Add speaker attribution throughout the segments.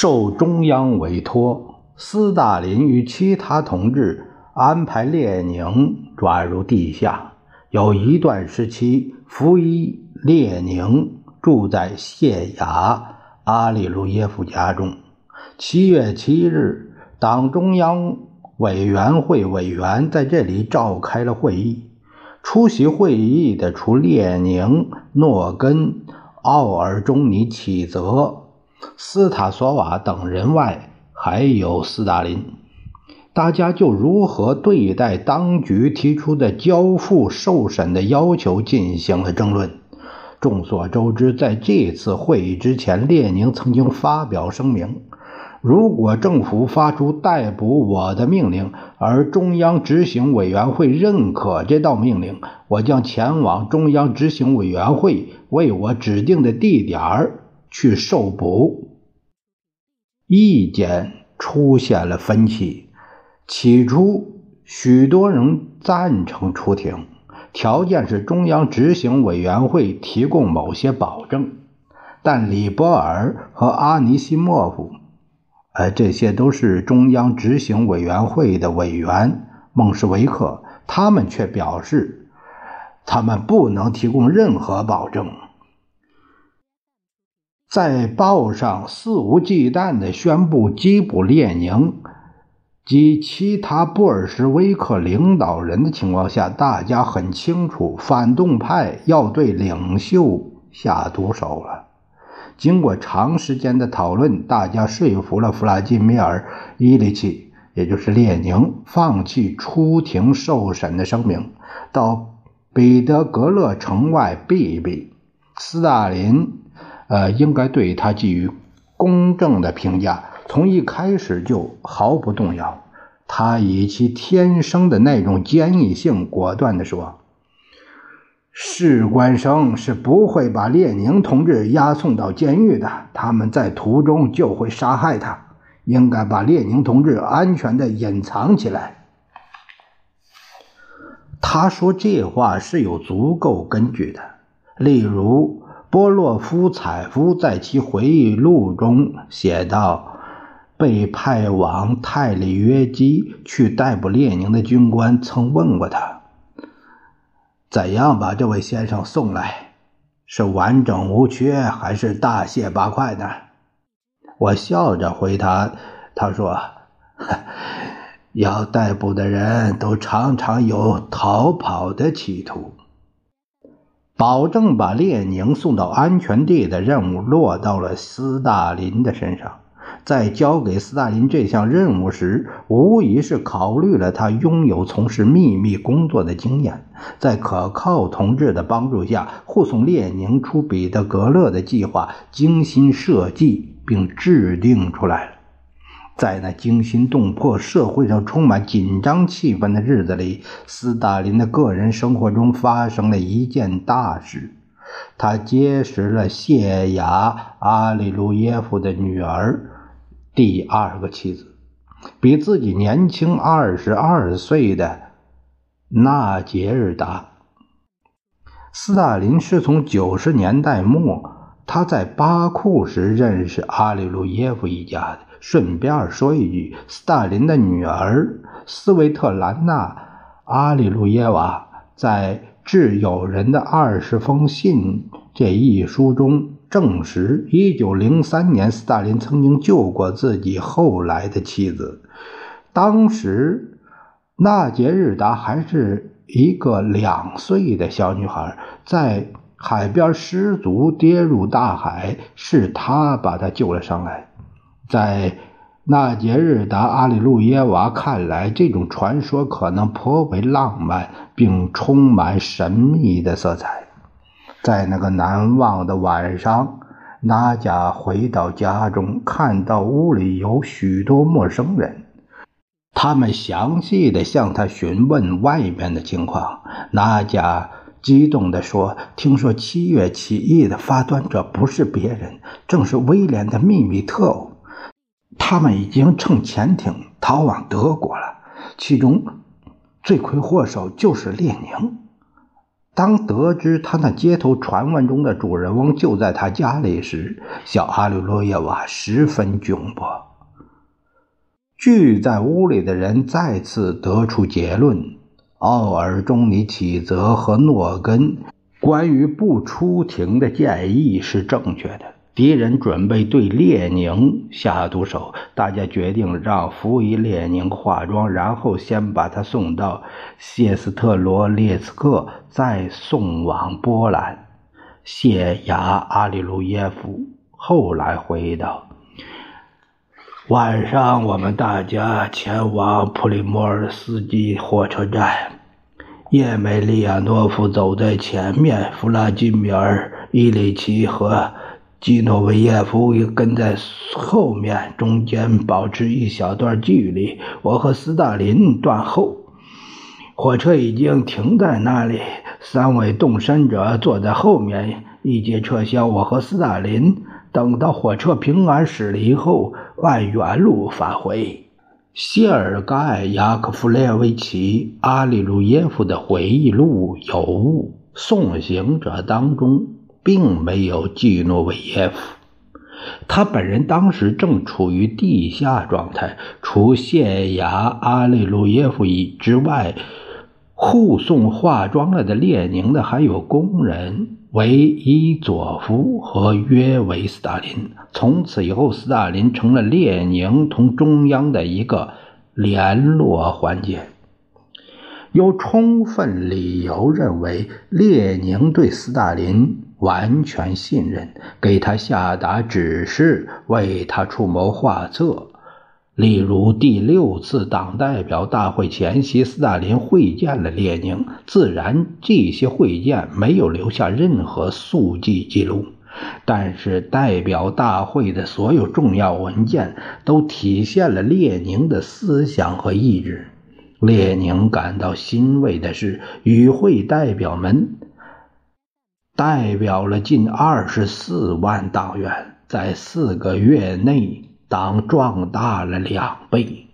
Speaker 1: 受中央委托，斯大林与其他同志安排列宁转入地下。有一段时期，福伊列宁住在谢雅阿里卢耶夫家中。七月七日，党中央委员会委员在这里召开了会议。出席会议的除列宁、诺根、奥尔中尼启泽。斯塔索瓦等人外，还有斯大林。大家就如何对待当局提出的交付受审的要求进行了争论。众所周知，在这次会议之前，列宁曾经发表声明：如果政府发出逮捕我的命令，而中央执行委员会认可这道命令，我将前往中央执行委员会为我指定的地点儿。去受捕，意见出现了分歧。起初，许多人赞成出庭，条件是中央执行委员会提供某些保证。但李波尔和阿尼西莫夫，呃，这些都是中央执行委员会的委员，孟什维克，他们却表示，他们不能提供任何保证。在报上肆无忌惮地宣布缉捕列宁及其他布尔什维克领导人的情况下，大家很清楚，反动派要对领袖下毒手了。经过长时间的讨论，大家说服了弗拉基米尔·伊里奇，也就是列宁，放弃出庭受审的声明，到彼得格勒城外避一避。斯大林。呃，应该对他给予公正的评价。从一开始就毫不动摇。他以其天生的那种坚毅性，果断地说：“士官生是不会把列宁同志押送到监狱的，他们在途中就会杀害他。应该把列宁同志安全地隐藏起来。”他说这话是有足够根据的，例如。波洛夫采夫在其回忆录中写道：“被派往泰里约基去逮捕列宁的军官曾问过他，怎样把这位先生送来？是完整无缺，还是大卸八块呢？”我笑着回答：“他说，要逮捕的人都常常有逃跑的企图。”保证把列宁送到安全地的任务落到了斯大林的身上。在交给斯大林这项任务时，无疑是考虑了他拥有从事秘密工作的经验，在可靠同志的帮助下，护送列宁出彼得格勒的计划精心设计并制定出来了。在那惊心动魄、社会上充满紧张气氛的日子里，斯大林的个人生活中发生了一件大事：他结识了谢雅阿里卢耶夫的女儿，第二个妻子，比自己年轻二十二岁的纳杰日达。斯大林是从九十年代末他在巴库时认识阿里卢耶夫一家的。顺便说一句，斯大林的女儿斯维特兰娜·阿里路耶娃在《致友人的二十封信》这一书中证实，1903年斯大林曾经救过自己后来的妻子。当时，纳杰日达还是一个两岁的小女孩，在海边失足跌入大海，是他把她救了上来。在纳杰日达·阿里路耶娃看来，这种传说可能颇为浪漫，并充满神秘的色彩。在那个难忘的晚上，娜贾回到家中，看到屋里有许多陌生人，他们详细的向他询问外面的情况。娜贾激动地说：“听说七月起义的发端者不是别人，正是威廉的秘密特务。他们已经乘潜艇逃往德国了，其中罪魁祸首就是列宁。”当得知他那街头传闻中的主人翁就在他家里时，小阿里罗耶娃十分窘迫。聚在屋里的人再次得出结论：奥尔中尼启泽和诺根关于不出庭的建议是正确的。敌人准备对列宁下毒手，大家决定让福伊列宁化妆，然后先把他送到谢斯特罗列茨克，再送往波兰。谢雅阿里卢耶夫后来回忆道：“晚上，我们大家前往普里莫尔斯基火车站，叶梅利亚诺夫走在前面，弗拉基米尔·伊里奇和。”基诺维耶夫跟在后面，中间保持一小段距离。我和斯大林断后。火车已经停在那里，三位动身者坐在后面一节车厢。我和斯大林等到火车平安驶离后，按原路返回。谢尔盖·雅克夫列维奇·阿里鲁耶夫的回忆录有误，送行者当中。并没有季诺维耶夫，他本人当时正处于地下状态。除谢雅阿列鲁耶夫以之外，护送化妆了的列宁的还有工人维伊佐夫和约维斯大林。从此以后，斯大林成了列宁同中央的一个联络环节。有充分理由认为，列宁对斯大林。完全信任，给他下达指示，为他出谋划策。例如，第六次党代表大会前夕，斯大林会见了列宁。自然，这些会见没有留下任何速记记录，但是代表大会的所有重要文件都体现了列宁的思想和意志。列宁感到欣慰的是，与会代表们。代表了近二十四万党员，在四个月内，党壮大了两倍。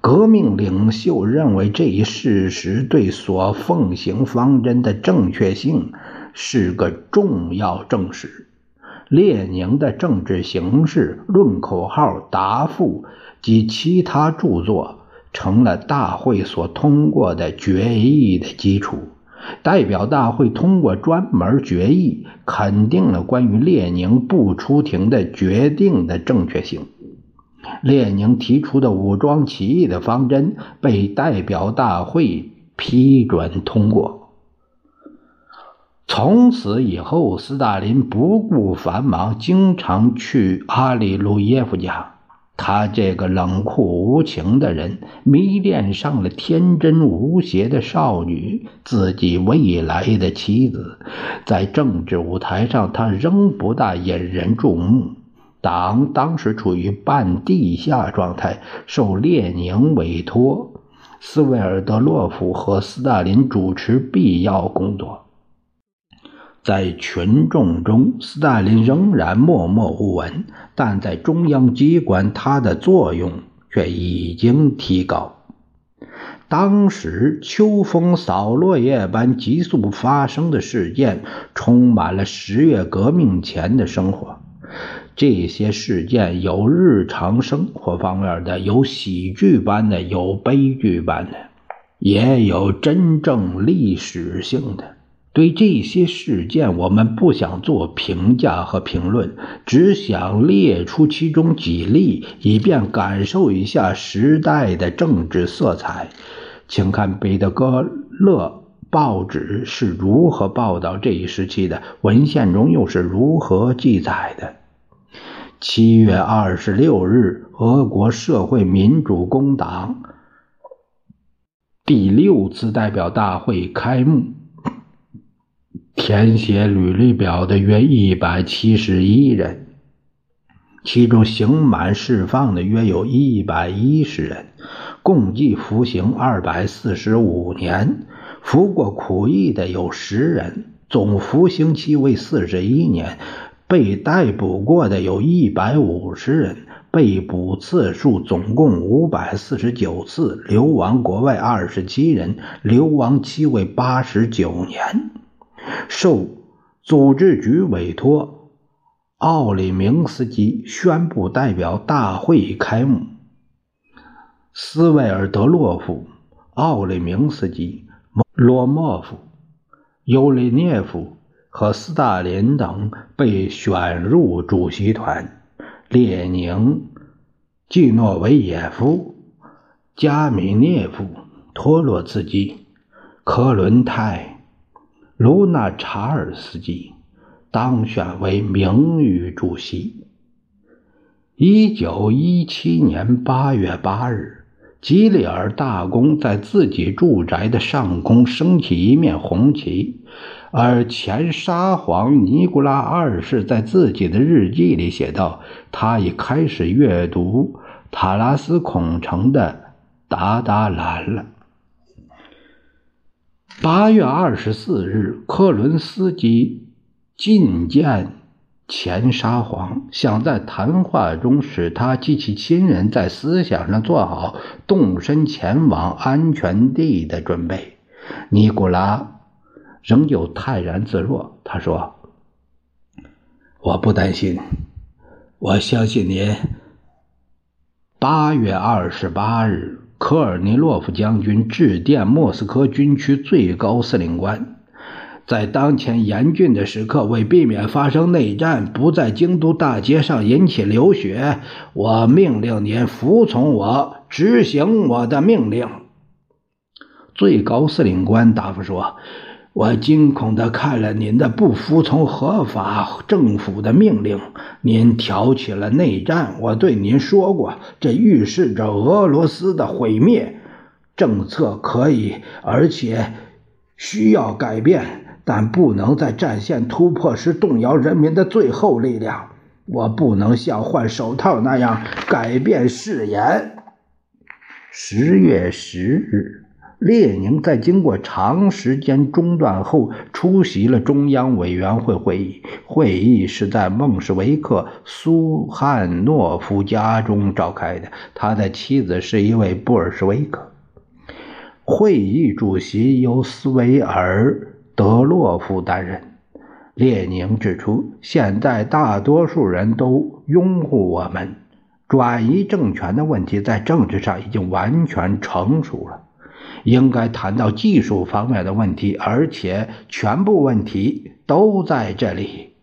Speaker 1: 革命领袖认为这一事实对所奉行方针的正确性是个重要证实。列宁的政治形势论口号答复及其他著作成了大会所通过的决议的基础。代表大会通过专门决议，肯定了关于列宁不出庭的决定的正确性。列宁提出的武装起义的方针被代表大会批准通过。从此以后，斯大林不顾繁忙，经常去阿里路耶夫家。他这个冷酷无情的人，迷恋上了天真无邪的少女，自己未来的妻子。在政治舞台上，他仍不大引人注目。党当时处于半地下状态，受列宁委托，斯维尔德洛夫和斯大林主持必要工作。在群众中，斯大林仍然默默无闻，但在中央机关，他的作用却已经提高。当时，秋风扫落叶般急速发生的事件，充满了十月革命前的生活。这些事件有日常生活方面的，有喜剧般的，有悲剧般的，也有真正历史性的。对这些事件，我们不想做评价和评论，只想列出其中几例，以便感受一下时代的政治色彩。请看彼得格勒报纸是如何报道这一时期的，文献中又是如何记载的。七月二十六日，俄国社会民主工党第六次代表大会开幕。填写履历表的约一百七十一人，其中刑满释放的约有一百一十人，共计服刑二百四十五年。服过苦役的有十人，总服刑期为四十一年。被逮捕过的有一百五十人，被捕次数总共五百四十九次，流亡国外二十七人，流亡期为八十九年。受组织局委托，奥里明斯基宣布代表大会开幕。斯维尔德洛夫、奥里明斯基、罗莫夫、尤利涅夫。和斯大林等被选入主席团，列宁、季诺维也夫、加米涅夫、托洛茨基、科伦泰、卢纳查尔斯基当选为名誉主席。一九一七年八月八日，吉里尔大公在自己住宅的上空升起一面红旗。而前沙皇尼古拉二世在自己的日记里写道：“他已开始阅读塔拉斯孔城的《达达兰》了。”八月二十四日，克伦斯基觐见前沙皇，想在谈话中使他及其亲人在思想上做好动身前往安全地的准备。尼古拉。仍旧泰然自若。他说：“我不担心，我相信您。”八月二十八日，科尔尼洛夫将军致电莫斯科军区最高司令官，在当前严峻的时刻，为避免发生内战，不在京都大街上引起流血，我命令您服从我，执行我的命令。最高司令官答复说。我惊恐地看了您的不服从合法政府的命令，您挑起了内战。我对您说过，这预示着俄罗斯的毁灭。政策可以，而且需要改变，但不能在战线突破时动摇人民的最后力量。我不能像换手套那样改变誓言。十月十日。列宁在经过长时间中断后，出席了中央委员会会议。会议是在孟什维克苏汉诺夫家中召开的，他的妻子是一位布尔什维克。会议主席由斯维尔德洛夫担任。列宁指出，现在大多数人都拥护我们，转移政权的问题在政治上已经完全成熟了。应该谈到技术方面的问题，而且全部问题都在这里。